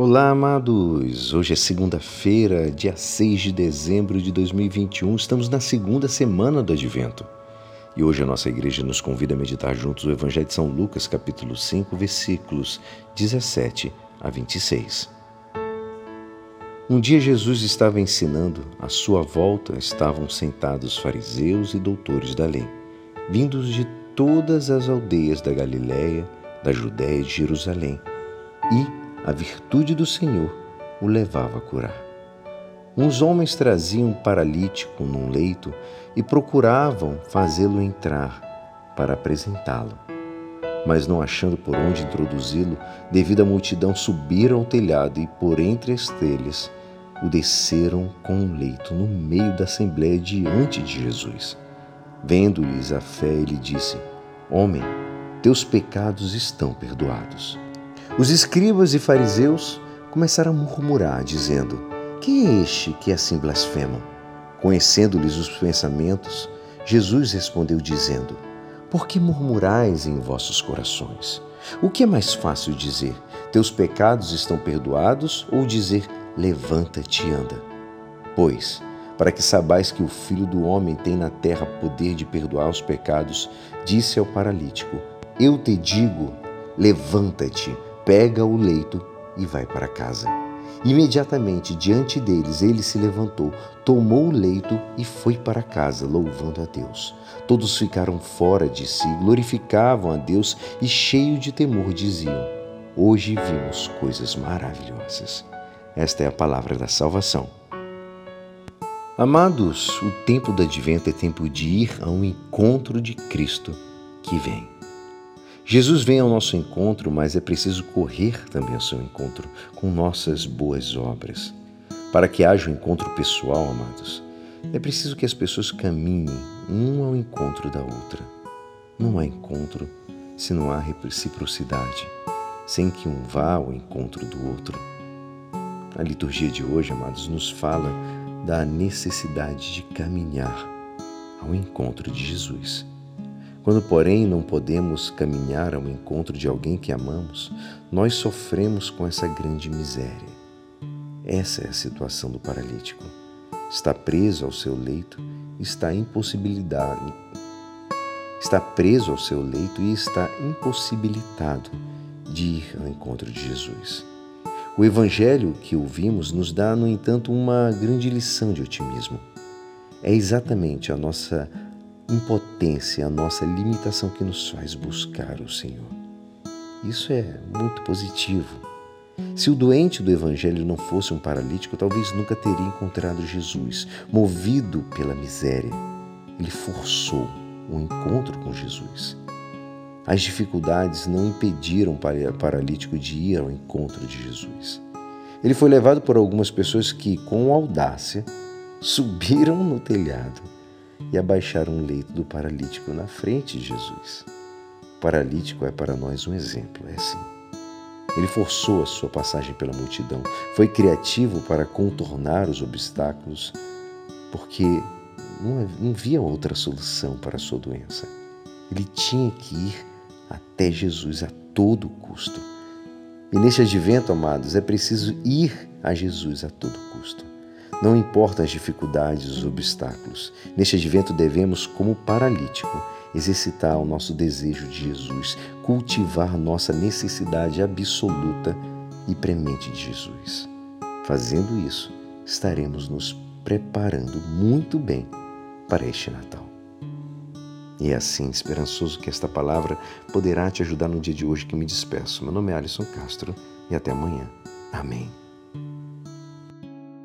Olá, amados! Hoje é segunda-feira, dia 6 de dezembro de 2021. Estamos na segunda semana do Advento. E hoje a nossa igreja nos convida a meditar juntos o Evangelho de São Lucas, capítulo 5, versículos 17 a 26. Um dia Jesus estava ensinando, à sua volta estavam sentados fariseus e doutores da lei, vindos de todas as aldeias da Galiléia, da Judéia e de Jerusalém, e a virtude do Senhor o levava a curar. Uns homens traziam um paralítico num leito e procuravam fazê-lo entrar para apresentá-lo. Mas não achando por onde introduzi-lo, devido à multidão, subiram ao telhado e, por entre as telhas, o desceram com um leito no meio da assembleia diante de Jesus. Vendo-lhes a fé, ele disse: Homem, teus pecados estão perdoados. Os escribas e fariseus começaram a murmurar, dizendo: Quem é este que assim blasfema? Conhecendo-lhes os pensamentos, Jesus respondeu, dizendo: Por que murmurais em vossos corações? O que é mais fácil dizer: Teus pecados estão perdoados, ou dizer: Levanta-te e anda? Pois, para que sabais que o Filho do Homem tem na terra poder de perdoar os pecados, disse ao paralítico: Eu te digo, levanta-te pega o leito e vai para casa. Imediatamente diante deles ele se levantou, tomou o leito e foi para casa, louvando a Deus. Todos ficaram fora de si, glorificavam a Deus e, cheio de temor, diziam: Hoje vimos coisas maravilhosas. Esta é a palavra da salvação. Amados, o tempo do advento é tempo de ir a um encontro de Cristo que vem. Jesus vem ao nosso encontro, mas é preciso correr também ao seu encontro com nossas boas obras. Para que haja um encontro pessoal, amados, é preciso que as pessoas caminhem um ao encontro da outra. Não há encontro se não há reciprocidade, sem que um vá ao encontro do outro. A liturgia de hoje, amados, nos fala da necessidade de caminhar ao encontro de Jesus. Quando, porém, não podemos caminhar ao encontro de alguém que amamos, nós sofremos com essa grande miséria. Essa é a situação do paralítico. Está preso ao seu leito, está está preso ao seu leito e está impossibilitado de ir ao encontro de Jesus. O evangelho que ouvimos nos dá, no entanto, uma grande lição de otimismo. É exatamente a nossa impotência, a nossa limitação que nos faz buscar o Senhor. Isso é muito positivo. Se o doente do Evangelho não fosse um paralítico, talvez nunca teria encontrado Jesus. Movido pela miséria, ele forçou um encontro com Jesus. As dificuldades não impediram o paralítico de ir ao encontro de Jesus. Ele foi levado por algumas pessoas que, com audácia, subiram no telhado e abaixaram um leito do paralítico na frente de Jesus. O paralítico é para nós um exemplo, é assim. Ele forçou a sua passagem pela multidão, foi criativo para contornar os obstáculos, porque não, via outra solução para a sua doença. Ele tinha que ir até Jesus a todo custo. E neste advento, amados, é preciso ir a Jesus a todo custo. Não importam as dificuldades, os obstáculos. Neste advento devemos, como paralítico, exercitar o nosso desejo de Jesus, cultivar nossa necessidade absoluta e premente de Jesus. Fazendo isso, estaremos nos preparando muito bem para este Natal. E é assim, esperançoso que esta palavra poderá te ajudar no dia de hoje que me despeço. Meu nome é Alisson Castro e até amanhã. Amém.